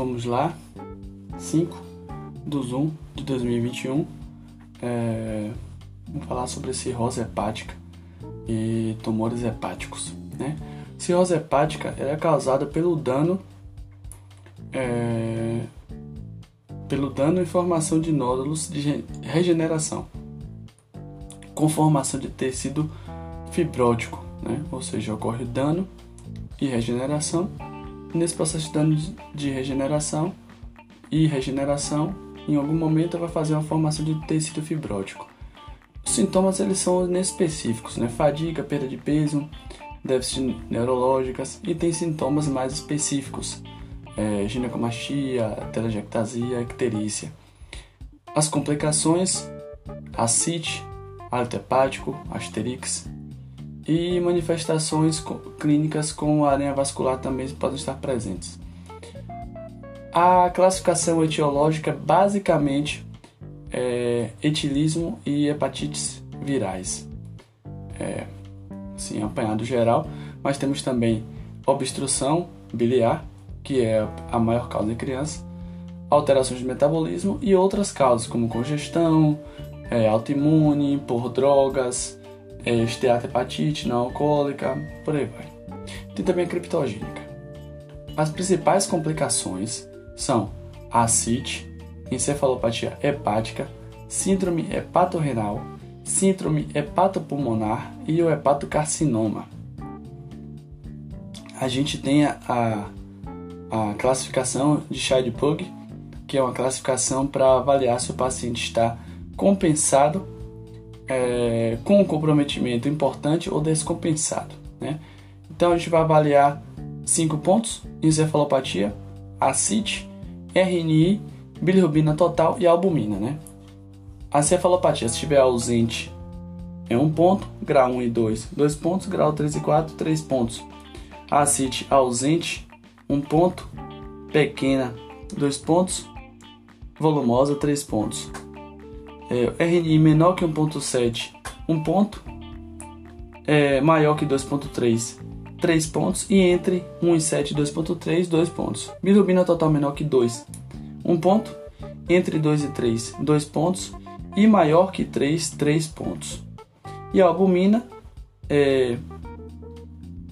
vamos lá. 5 do Zoom de 2021. É, vamos falar sobre cirrose hepática e tumores hepáticos. Né? Cirrose hepática é causada pelo dano é, pelo dano e formação de nódulos de regeneração, com formação de tecido fibrótico, né? ou seja, ocorre dano e regeneração. Nesse processo de dano de regeneração e regeneração, em algum momento vai fazer uma formação de tecido fibrótico. Os sintomas eles são inespecíficos, né? fadiga, perda de peso, déficits neurológicas e tem sintomas mais específicos, é, ginecomastia, telangiectasia, icterícia. As complicações, ascite, hálito hepático, asterix e manifestações clínicas com aranha vascular também podem estar presentes. A classificação etiológica basicamente é etilismo e hepatites virais. É, assim, apanhado geral, mas temos também obstrução biliar, que é a maior causa em criança, alterações de metabolismo e outras causas, como congestão, é, autoimune, por drogas, esteatohepatite não alcoólica, por aí vai. Tem também a criptogênica. As principais complicações são ascite, encefalopatia hepática, síndrome hepatorrenal, síndrome hepatopulmonar e o hepatocarcinoma. A gente tem a, a, a classificação de Child-Pugh, que é uma classificação para avaliar se o paciente está compensado é, com um comprometimento importante ou descompensado. Né? Então a gente vai avaliar cinco pontos: encefalopatia, ascite, RNI, bilirrubina total e albumina. Né? A cefalopatia, se estiver ausente, é um ponto, grau 1 e 2, dois pontos, grau 3 e 4, três pontos. A ascite ausente, um ponto, pequena, dois pontos, volumosa, três pontos. É, RNI menor que 1.7, um ponto, é, maior que 2.3, 3 pontos, e entre 1 e 7 2.3, 2 pontos. Bilirrubina total menor que 2, 1 ponto, entre 2 e 3, 2 pontos, e maior que 3, 3 pontos. E a albumina é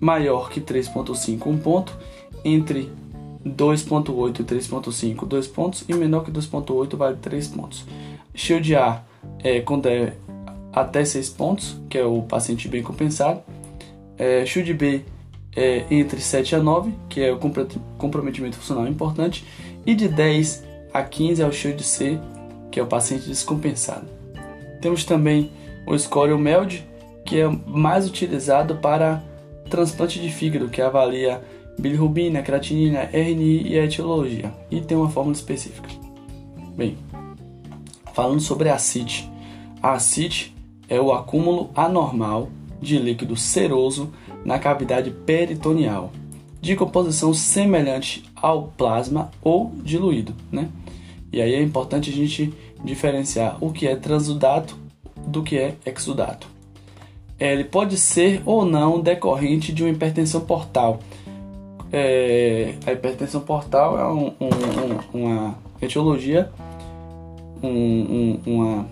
maior que 3.5, 1 ponto, entre 2.8 e 3.5, 2 pontos, e menor que 2.8 vale 3 pontos. Shield A é quando é até 6 pontos, que é o paciente bem compensado. É, Shield B é entre 7 a 9, que é o comprometimento funcional importante. E de 10 a 15 é o Shield C, que é o paciente descompensado. Temos também o Score MELD, que é mais utilizado para transplante de fígado, que avalia bilirrubina, creatinina, RNI e a etiologia, e tem uma fórmula específica. Bem, falando sobre a ascite. A ascite é o acúmulo anormal de líquido seroso na cavidade peritoneal, de composição semelhante ao plasma ou diluído, né? E aí é importante a gente diferenciar o que é transudato do que é exudato. Ele pode ser ou não decorrente de uma hipertensão portal. É, a hipertensão portal é um, um, uma etiologia um, um, uma,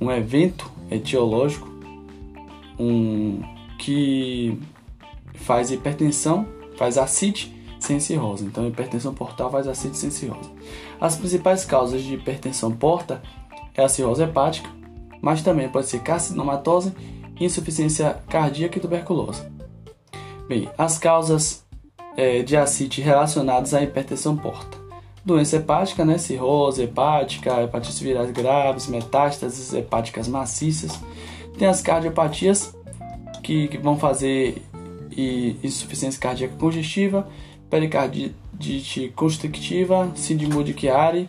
um evento etiológico um, que faz hipertensão, faz acite sem cirrose. Então, hipertensão portal faz acite sem cirrose. As principais causas de hipertensão porta é a cirrose hepática, mas também pode ser carcinomatose, insuficiência cardíaca e tuberculose. Bem, as causas é, de acite relacionadas à hipertensão porta doença hepática, né? Cirrose hepática, hepatites virais graves, metástases hepáticas maciças. Tem as cardiopatias que, que vão fazer e, insuficiência cardíaca congestiva, pericardite constrictiva, síndrome de Chiari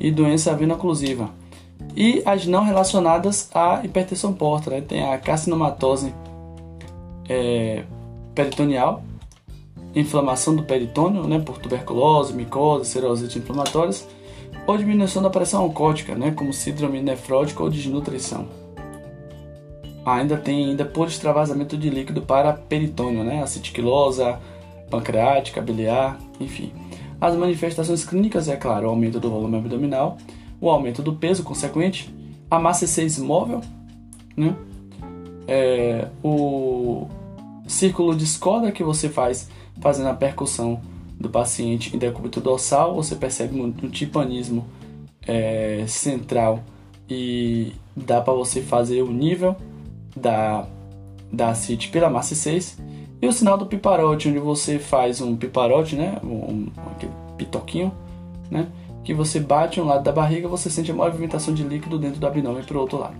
e doença vena oclusiva. E as não relacionadas à hipertensão porta, né? Tem a carcinomatose é, peritoneal, inflamação do peritônio, né, por tuberculose, micose, serosite inflamatórias, ou diminuição da pressão oncótica, né, como síndrome nefrótica ou desnutrição. Ainda tem ainda por extravasamento de líquido para peritônio, né, acetiquilosa, pancreática, biliar, enfim. As manifestações clínicas é claro, o aumento do volume abdominal, o aumento do peso consequente, a massa C6 móvel, né? É, o círculo de escola que você faz fazendo a percussão do paciente em decúbito dorsal, você percebe um, um timpanismo é, central e dá para você fazer o nível da, da CIT pela massa 6 e o sinal do piparote, onde você faz um piparote, né, um, um aquele pitoquinho, né, que você bate um lado da barriga, você sente a movimentação de líquido dentro do abdômen para o outro lado.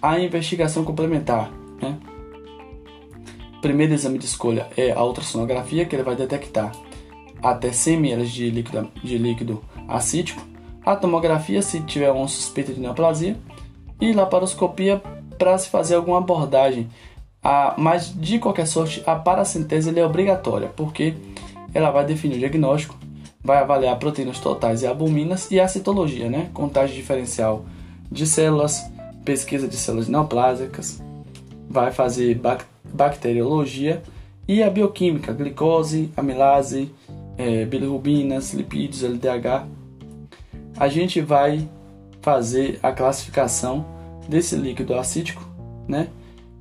A investigação complementar, né, primeiro exame de escolha é a ultrassonografia, que ele vai detectar até 100 ml de líquido, de líquido acítico, a tomografia se tiver uma suspeita de neoplasia e laparoscopia para se fazer alguma abordagem. A, mas de qualquer sorte, a paracentese é obrigatória, porque ela vai definir o diagnóstico, vai avaliar proteínas totais e albuminas e a citologia, né? contagem diferencial de células, pesquisa de células neoplásicas, vai fazer bacteriologia e a bioquímica, glicose, amilase, é, bilirrubinas, lipídios, LDH. A gente vai fazer a classificação desse líquido acítico, né,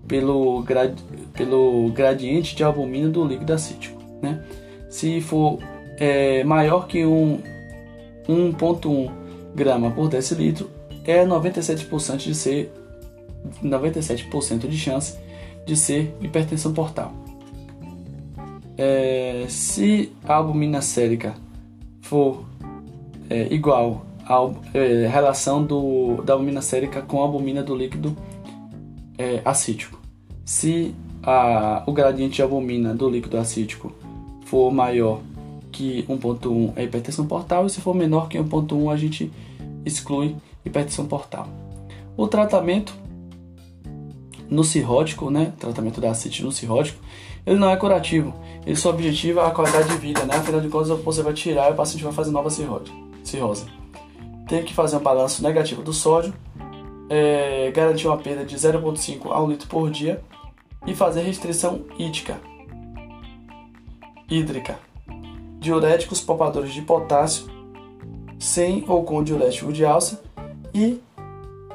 pelo, grad, pelo gradiente de albumina do líquido acítico, né. Se for é, maior que um 1.1 grama por decilitro, é 97% de ser 97% de chance de ser hipertensão portal. É, se a albumina sérica for é, igual à é, relação do, da albumina sérica com a albumina do líquido é, acítico, se a, o gradiente de albumina do líquido acítico for maior que 1.1 é hipertensão portal e se for menor que 1.1 a gente exclui hipertensão portal. O tratamento no cirrótico, né, tratamento da ascite no cirrótico, ele não é curativo. Ele só objetiva a qualidade de vida, né? Afinal de contas, você vai tirar e o paciente vai fazer nova cirrose. cirrose. Tem que fazer um balanço negativo do sódio, é, garantir uma perda de 0,5 a 1 litro por dia e fazer restrição hídrica. hídrica. Diuréticos poupadores de potássio, sem ou com diurético de alça e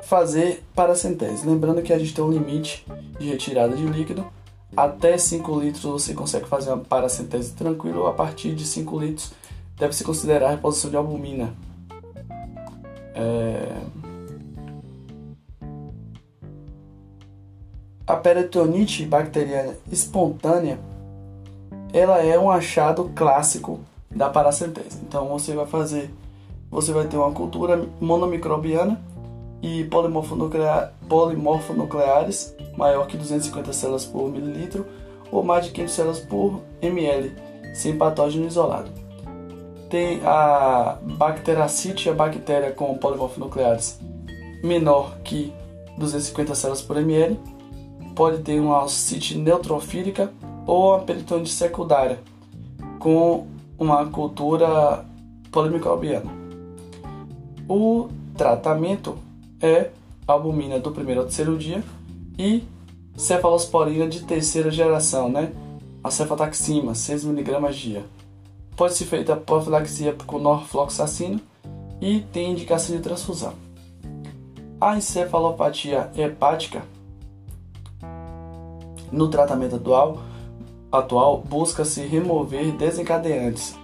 fazer paracentese. Lembrando que a gente tem um limite de retirada de líquido. Até 5 litros você consegue fazer uma paracentese tranquilo. A partir de 5 litros deve-se considerar a reposição de albumina. É... A peritonite bacteriana espontânea ela é um achado clássico da paracentese. Então você vai fazer, você vai ter uma cultura monomicrobiana e polimorfonucleares maior que 250 células por mililitro ou mais de 500 células por ml, sem patógeno isolado. Tem a bacteracite, a bactéria com polimorfonucleares menor que 250 células por ml, pode ter uma alcite neutrofílica ou uma peritonite secundária com uma cultura polimicrobiana. O tratamento é albumina do primeiro ao terceiro dia e cefalosporina de terceira geração, né? A cefataxima, 6mg dia. Pode ser feita profilaxia com norfloxacino e tem indicação de transfusão. A encefalopatia hepática no tratamento atual, atual busca-se remover desencadeantes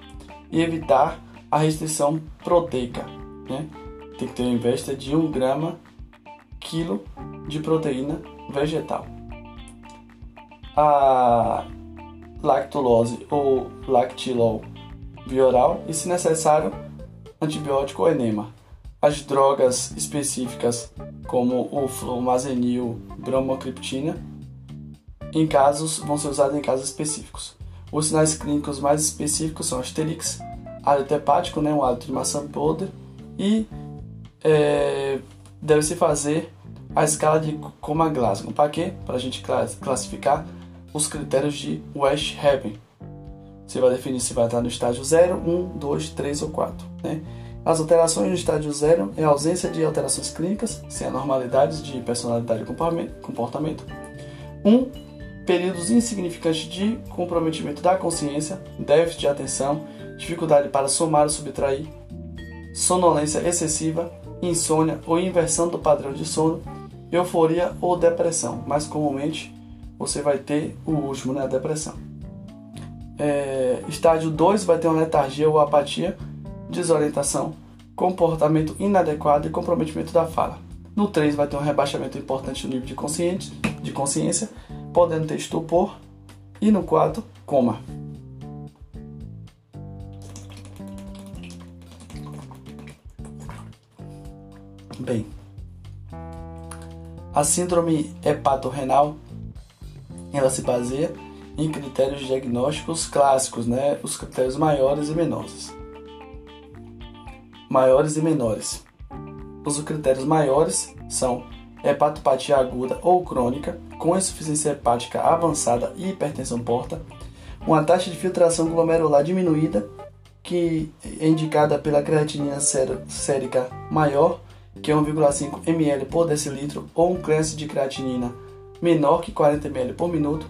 e evitar a restrição proteica, né? Tem que ter uma ingesta de 1 grama quilo de proteína vegetal. A lactulose ou lactilol via oral e, se necessário, antibiótico ou enema. As drogas específicas, como o flumazenil, bromocriptina, em casos vão ser usadas em casos específicos. Os sinais clínicos mais específicos são asterix, hálito hepático, né, um hálito de maçã podre, e é, deve-se fazer a escala de Coma Glasgow. Para quê? Para a gente classificar os critérios de West Haven. Você vai definir se vai estar no estágio 0, 1, 2, 3 ou 4. Né? As alterações no estágio 0 é a ausência de alterações clínicas, sem anormalidades de personalidade e comportamento. 1. Um, períodos insignificantes de comprometimento da consciência, déficit de atenção, dificuldade para somar ou subtrair, sonolência excessiva, insônia ou inversão do padrão de sono, euforia ou depressão. Mais comumente, você vai ter o último, né, a depressão. É, estágio 2 vai ter uma letargia ou apatia, desorientação, comportamento inadequado e comprometimento da fala. No 3 vai ter um rebaixamento importante no nível de, consciente, de consciência, podendo ter estupor. E no 4, coma. Bem, a síndrome hepatorrenal ela se baseia em critérios diagnósticos clássicos, né? Os critérios maiores e menores. Maiores e menores. Os critérios maiores são hepatopatia aguda ou crônica, com insuficiência hepática avançada e hipertensão porta, uma taxa de filtração glomerular diminuída, que é indicada pela creatinina sérica maior, que é 1,5 ml por decilitro, ou um cresce de creatinina menor que 40 ml por minuto,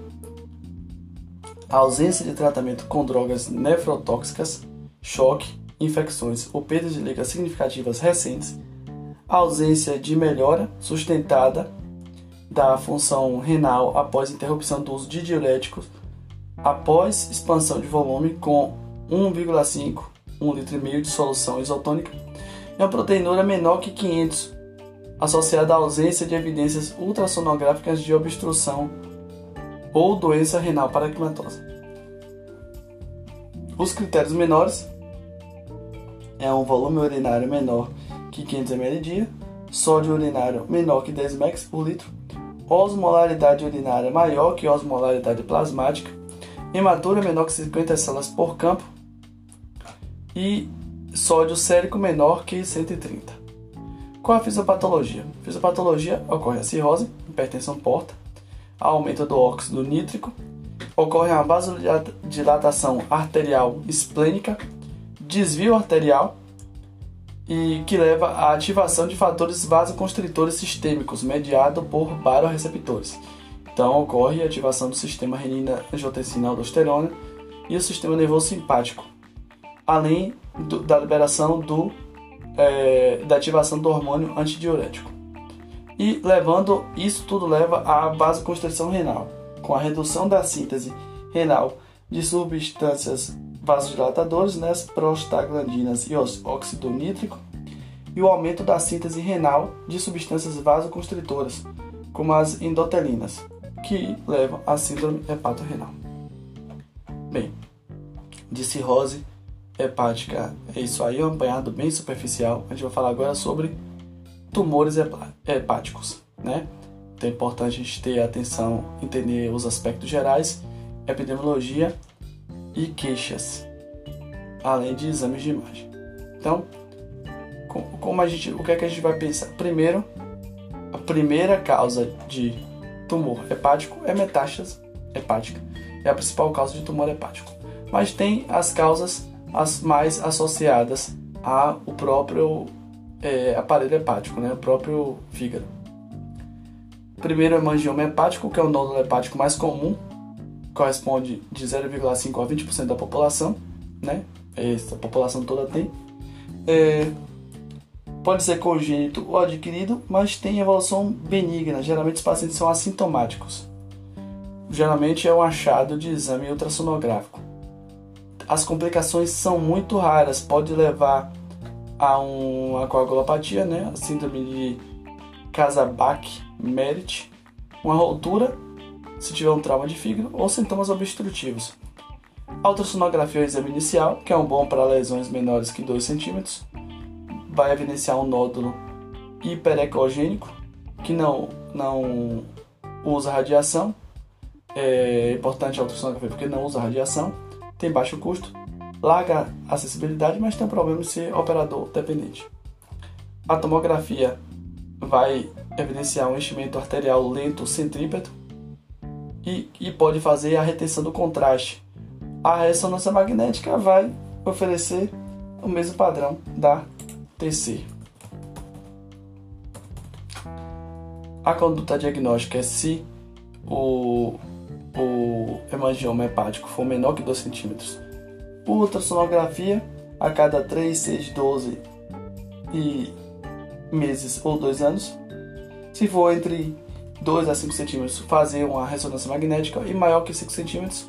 a ausência de tratamento com drogas nefrotóxicas, choque, infecções ou perdas de ligas significativas recentes, a ausência de melhora sustentada da função renal após interrupção do uso de diuréticos, após expansão de volume com 1,5 1 litro de solução isotônica e uma proteinúria menor que 500, associada à ausência de evidências ultrassonográficas de obstrução ou doença renal paraquimatosa. Os critérios menores é um volume urinário menor que 500 ml dia, sódio urinário menor que 10 mg por litro, osmolaridade urinária maior que osmolaridade plasmática, hematura menor que 50 células por campo e sódio sérico menor que 130. Qual a fisiopatologia? Fisiopatologia ocorre a cirrose, hipertensão porta, aumento do óxido nítrico, ocorre a vasodilatação arterial esplênica, desvio arterial e que leva à ativação de fatores vasoconstritores sistêmicos mediado por baroreceptores. Então ocorre a ativação do sistema renina-angiotensina-aldosterona e o sistema nervoso simpático, além do, da liberação do, é, da ativação do hormônio antidiurético. E levando isso tudo leva à vasoconstrição renal, com a redução da síntese renal de substâncias vasodilatadoras, né, prostaglandinas e óxido nítrico, e o aumento da síntese renal de substâncias vasoconstritoras, como as endotelinas, que levam à síndrome hepatorrenal. Bem, de cirrose hepática é isso aí, é um apanhado bem superficial. A gente vai falar agora sobre tumores hepáticos, né? Então é importante a gente ter atenção, entender os aspectos gerais, epidemiologia e queixas, além de exames de imagem. Então, como a gente, o que é que a gente vai pensar? Primeiro, a primeira causa de tumor hepático é metástase hepática. É a principal causa de tumor hepático. Mas tem as causas as mais associadas ao próprio é, aparelho hepático, né? o próprio fígado. Primeiro é o mangioma hepático, que é o nódulo hepático mais comum, corresponde de 0,5 a 20% da população, né? Essa população toda tem. É, pode ser congênito ou adquirido, mas tem evolução benigna. Geralmente os pacientes são assintomáticos. Geralmente é um achado de exame ultrassonográfico. As complicações são muito raras, pode levar a uma coagulopatia, né? A síndrome de Casabach-Merit, uma ruptura se tiver um trauma de fígado ou sintomas obstrutivos. A ultrassonografia é o exame inicial, que é um bom para lesões menores que 2 centímetros. Vai evidenciar um nódulo hiperecogênico, que não, não usa radiação. É importante a ultrassonografia porque não usa radiação, tem baixo custo, larga acessibilidade, mas tem um problema de ser operador dependente. A tomografia vai evidenciar um enchimento arterial lento centrípeto, e, e pode fazer a retenção do contraste. A ressonância magnética vai oferecer o mesmo padrão da TC. A conduta diagnóstica é se o, o hemangioma hepático for menor que 2 centímetros. Ultrassonografia a cada 3, 6, 12 e meses ou 2 anos. Se for entre 2 a 5 centímetros, fazer uma ressonância magnética e maior que 5 centímetros,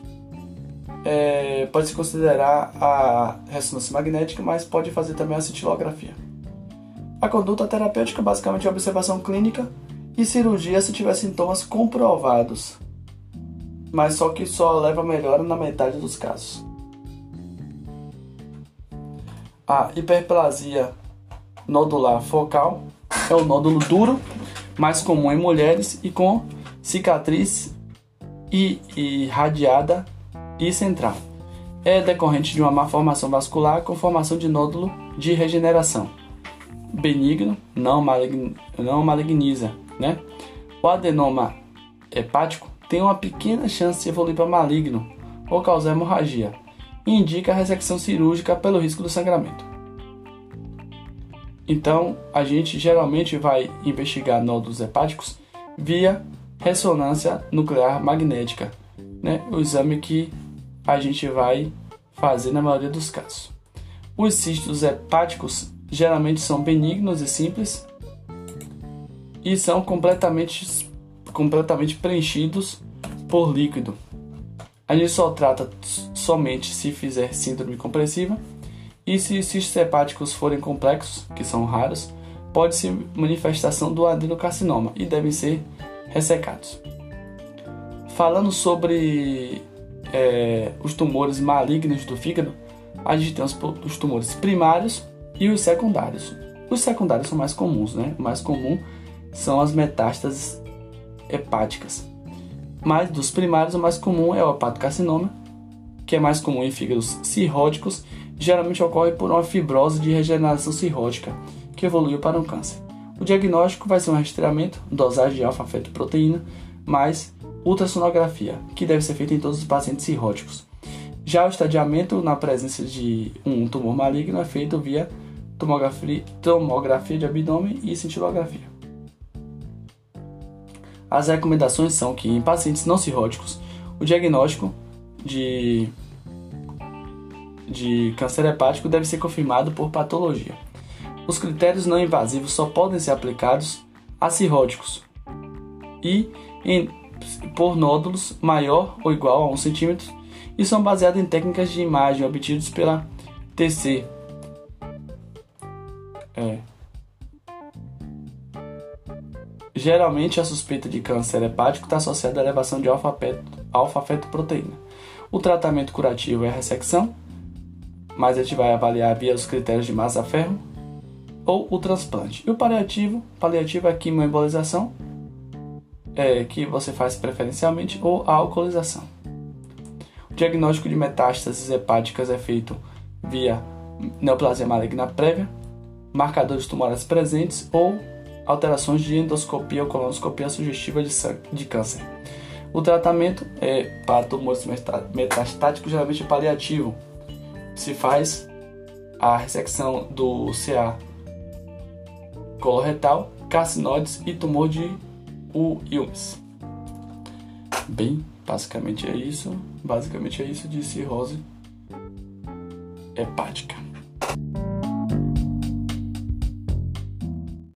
é, pode se considerar a ressonância magnética, mas pode fazer também a cintilografia. A conduta terapêutica basicamente é observação clínica e cirurgia se tiver sintomas comprovados, mas só que só leva a melhora na metade dos casos. A hiperplasia nodular focal é o nódulo duro, mais comum em mulheres e com cicatriz e irradiada e central. É decorrente de uma má formação vascular com formação de nódulo de regeneração. Benigno, não, malign, não maligniza. Né? O adenoma hepático tem uma pequena chance de evoluir para maligno ou causar hemorragia e indica a ressecção cirúrgica pelo risco do sangramento. Então, a gente geralmente vai investigar nódulos hepáticos via ressonância nuclear magnética, né? o exame que a gente vai fazer na maioria dos casos. Os cistos hepáticos geralmente são benignos e simples e são completamente, completamente preenchidos por líquido. A gente só trata somente se fizer síndrome compressiva e se os cistos hepáticos forem complexos, que são raros, pode ser manifestação do adenocarcinoma e devem ser ressecados. Falando sobre é, os tumores malignos do fígado, a gente tem os, os, tumores primários e os secundários. Os secundários são mais comuns, né? O mais comum são as metástases hepáticas. Mas dos primários, o mais comum é o hepatocarcinoma, que é mais comum em fígados cirróticos, geralmente ocorre por uma fibrose de regeneração cirrótica, que evoluiu para um câncer. O diagnóstico vai ser um rastreamento, dosagem de alfa-fetoproteína, mais ultrassonografia, que deve ser feita em todos os pacientes cirróticos. Já o estadiamento na presença de um tumor maligno é feito via tomografia, tomografia de abdômen e cintilografia. As recomendações são que em pacientes não cirróticos, o diagnóstico de, de câncer hepático deve ser confirmado por patologia. Os critérios não invasivos só podem ser aplicados a cirróticos e em por nódulos maior ou igual a 1 cm e são baseados em técnicas de imagem obtidas pela TC. Geralmente a suspeita de câncer hepático está associada à elevação de alfa-fetoproteína. O tratamento curativo é a ressecção, mas a gente vai avaliar via os critérios de massa-ferro ou o transplante. E o paliativo, paliativo é a quimioembolização, é, que você faz preferencialmente ou a alcoolização. O diagnóstico de metástases hepáticas é feito via neoplasia maligna prévia, marcadores tumorais presentes ou alterações de endoscopia ou colonoscopia sugestiva de, de câncer. O tratamento é para tumores metastáticos, geralmente paliativo. Se faz a ressecção do CA coloretal, carcinóides e tumor de o Ilmes. Bem, basicamente é isso. Basicamente é isso de cirrose hepática.